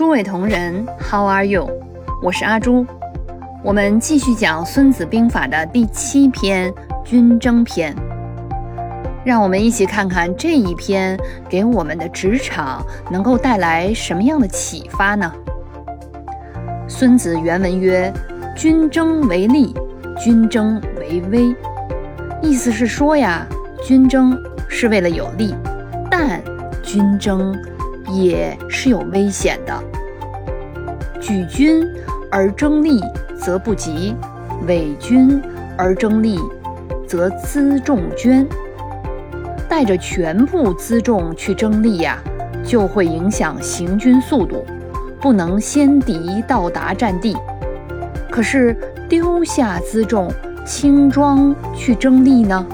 诸位同仁，How are you？我是阿朱，我们继续讲《孙子兵法》的第七篇《军争篇》，让我们一起看看这一篇给我们的职场能够带来什么样的启发呢？孙子原文曰：“军争为利，军争为威。”意思是说呀，军争是为了有利，但军争也是有危险的。举军而争利，则不及；伪军而争利，则辎重捐。带着全部辎重去争利呀，就会影响行军速度，不能先敌到达战地。可是丢下辎重，轻装去争利呢，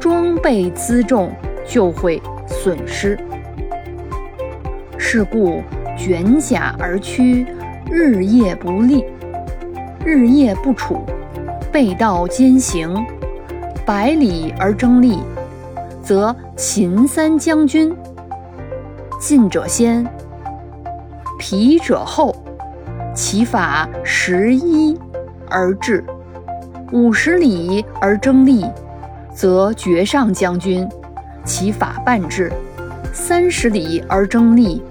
装备辎重就会损失。是故。卷甲而趋，日夜不利，日夜不处，背道兼行，百里而争利，则秦三将军进者先，疲者后，其法十一而至，五十里而争利，则绝上将军其法半至，三十里而争利。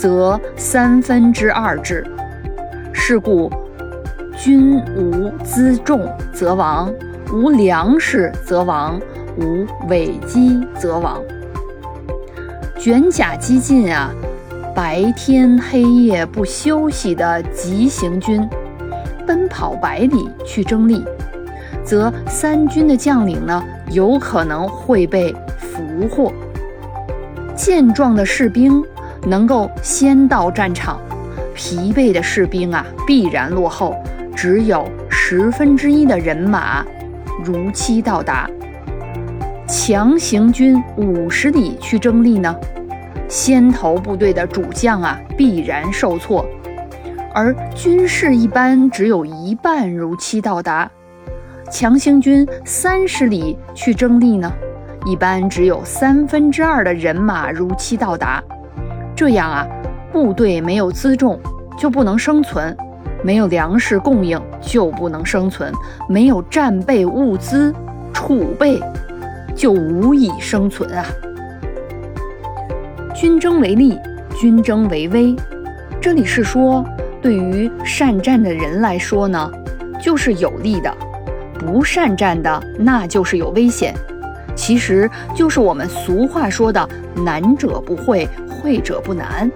则三分之二至。是故，军无辎重则亡，无粮食则亡，无尾机则亡。卷甲激进啊，白天黑夜不休息的急行军，奔跑百里去争利，则三军的将领呢，有可能会被俘获。健壮的士兵。能够先到战场，疲惫的士兵啊必然落后，只有十分之一的人马如期到达。强行军五十里去争利呢，先头部队的主将啊必然受挫，而军士一般只有一半如期到达。强行军三十里去争利呢，一般只有三分之二的人马如期到达。这样啊，部队没有辎重就不能生存，没有粮食供应就不能生存，没有战备物资储备就无以生存啊！军争为利，军争为危。这里是说，对于善战的人来说呢，就是有利的；不善战的，那就是有危险。其实就是我们俗话说的“难者不会”。会者不难，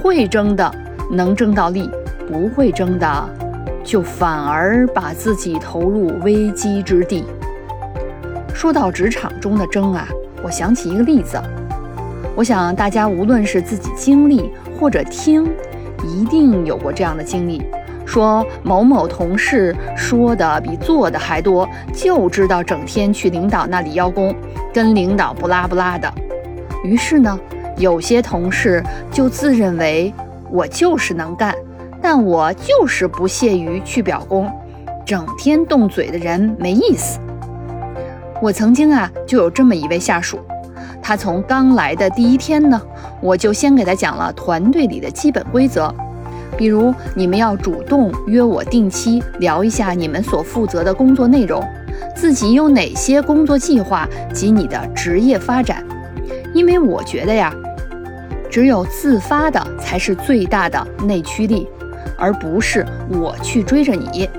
会争的能争到利，不会争的就反而把自己投入危机之地。说到职场中的争啊，我想起一个例子，我想大家无论是自己经历或者听，一定有过这样的经历：说某某同事说的比做的还多，就知道整天去领导那里邀功，跟领导不拉不拉的。于是呢。有些同事就自认为我就是能干，但我就是不屑于去表功，整天动嘴的人没意思。我曾经啊就有这么一位下属，他从刚来的第一天呢，我就先给他讲了团队里的基本规则，比如你们要主动约我定期聊一下你们所负责的工作内容，自己有哪些工作计划及你的职业发展，因为我觉得呀。只有自发的才是最大的内驱力，而不是我去追着你。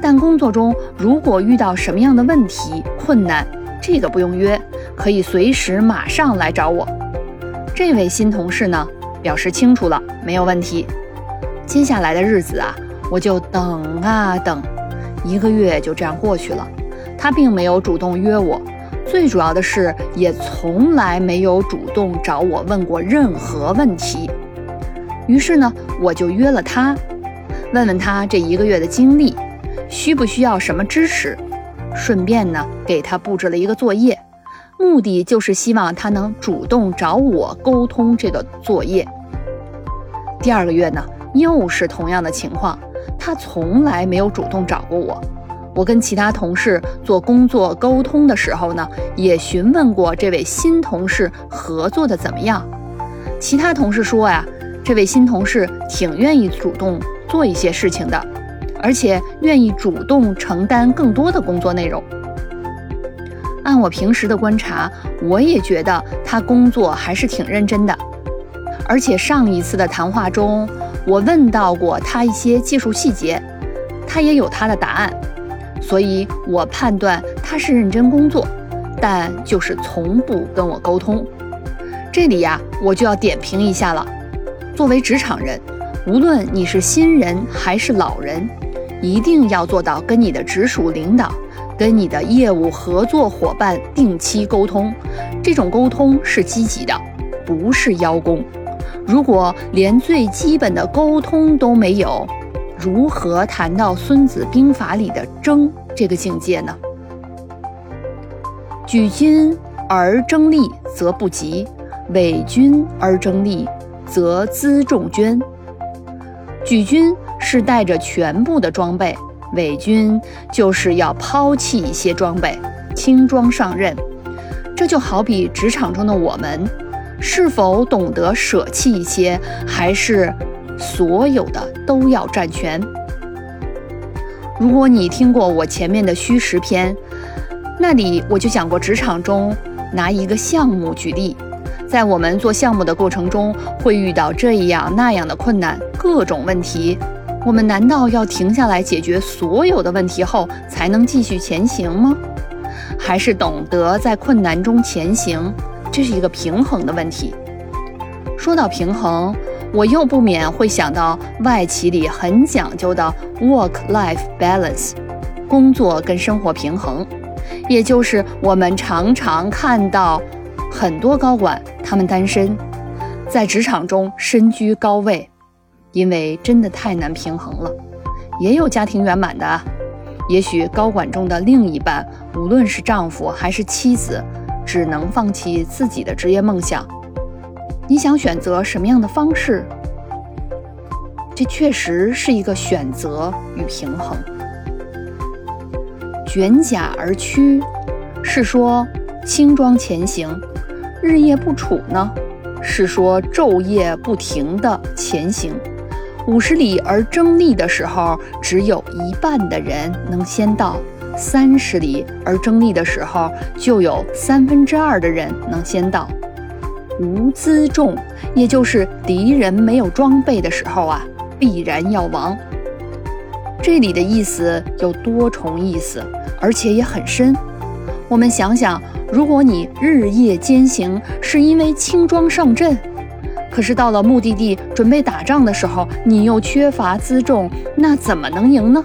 但工作中如果遇到什么样的问题困难，这个不用约，可以随时马上来找我。这位新同事呢，表示清楚了，没有问题。接下来的日子啊，我就等啊等，一个月就这样过去了，他并没有主动约我。最主要的是，也从来没有主动找我问过任何问题。于是呢，我就约了他，问问他这一个月的经历，需不需要什么支持，顺便呢给他布置了一个作业，目的就是希望他能主动找我沟通这个作业。第二个月呢，又是同样的情况，他从来没有主动找过我。我跟其他同事做工作沟通的时候呢，也询问过这位新同事合作的怎么样。其他同事说呀，这位新同事挺愿意主动做一些事情的，而且愿意主动承担更多的工作内容。按我平时的观察，我也觉得他工作还是挺认真的。而且上一次的谈话中，我问到过他一些技术细节，他也有他的答案，所以我判断他是认真工作，但就是从不跟我沟通。这里呀，我就要点评一下了。作为职场人，无论你是新人还是老人，一定要做到跟你的直属领导。跟你的业务合作伙伴定期沟通，这种沟通是积极的，不是邀功。如果连最基本的沟通都没有，如何谈到《孙子兵法》里的争这个境界呢？举军而争利，则不及；伪军而争利，则辎重捐。举军是带着全部的装备。伪军就是要抛弃一些装备，轻装上阵。这就好比职场中的我们，是否懂得舍弃一些，还是所有的都要占全？如果你听过我前面的虚实篇，那里我就讲过，职场中拿一个项目举例，在我们做项目的过程中，会遇到这样那样的困难，各种问题。我们难道要停下来解决所有的问题后才能继续前行吗？还是懂得在困难中前行？这是一个平衡的问题。说到平衡，我又不免会想到外企里很讲究的 work-life balance，工作跟生活平衡，也就是我们常常看到很多高管他们单身，在职场中身居高位。因为真的太难平衡了，也有家庭圆满的，也许高管中的另一半，无论是丈夫还是妻子，只能放弃自己的职业梦想。你想选择什么样的方式？这确实是一个选择与平衡。卷甲而趋，是说轻装前行；日夜不处呢，是说昼夜不停的前行。五十里而争利的时候，只有一半的人能先到；三十里而争利的时候，就有三分之二的人能先到。无辎重，也就是敌人没有装备的时候啊，必然要亡。这里的意思有多重意思，而且也很深。我们想想，如果你日夜兼行，是因为轻装上阵。可是到了目的地准备打仗的时候，你又缺乏辎重，那怎么能赢呢？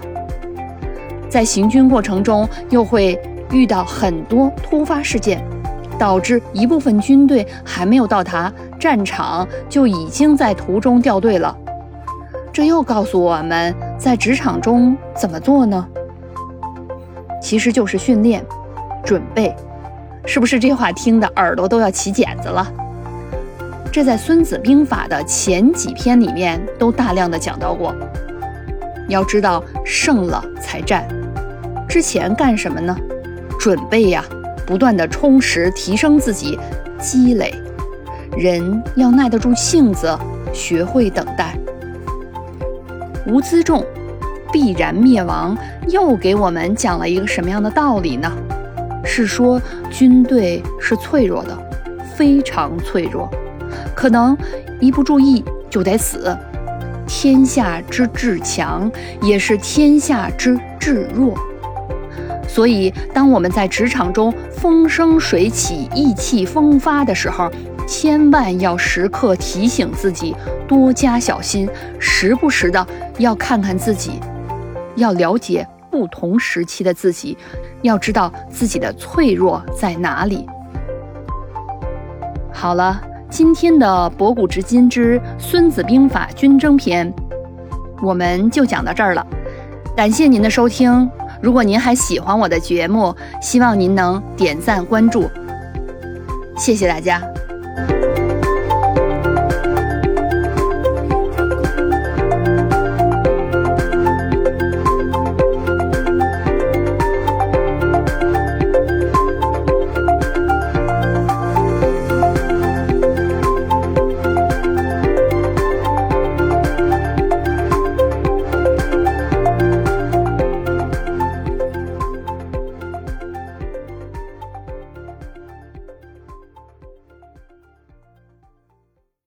在行军过程中，又会遇到很多突发事件，导致一部分军队还没有到达战场，就已经在途中掉队了。这又告诉我们在职场中怎么做呢？其实就是训练、准备，是不是这话听的耳朵都要起茧子了？这在《孙子兵法》的前几篇里面都大量的讲到过。要知道，胜了才战，之前干什么呢？准备呀，不断的充实、提升自己，积累。人要耐得住性子，学会等待。无辎重，必然灭亡。又给我们讲了一个什么样的道理呢？是说军队是脆弱的，非常脆弱。可能一不注意就得死。天下之至强，也是天下之至弱。所以，当我们在职场中风生水起、意气风发的时候，千万要时刻提醒自己，多加小心，时不时的要看看自己，要了解不同时期的自己，要知道自己的脆弱在哪里。好了。今天的《博古知今之孙子兵法·军争篇》，我们就讲到这儿了。感谢您的收听。如果您还喜欢我的节目，希望您能点赞关注。谢谢大家。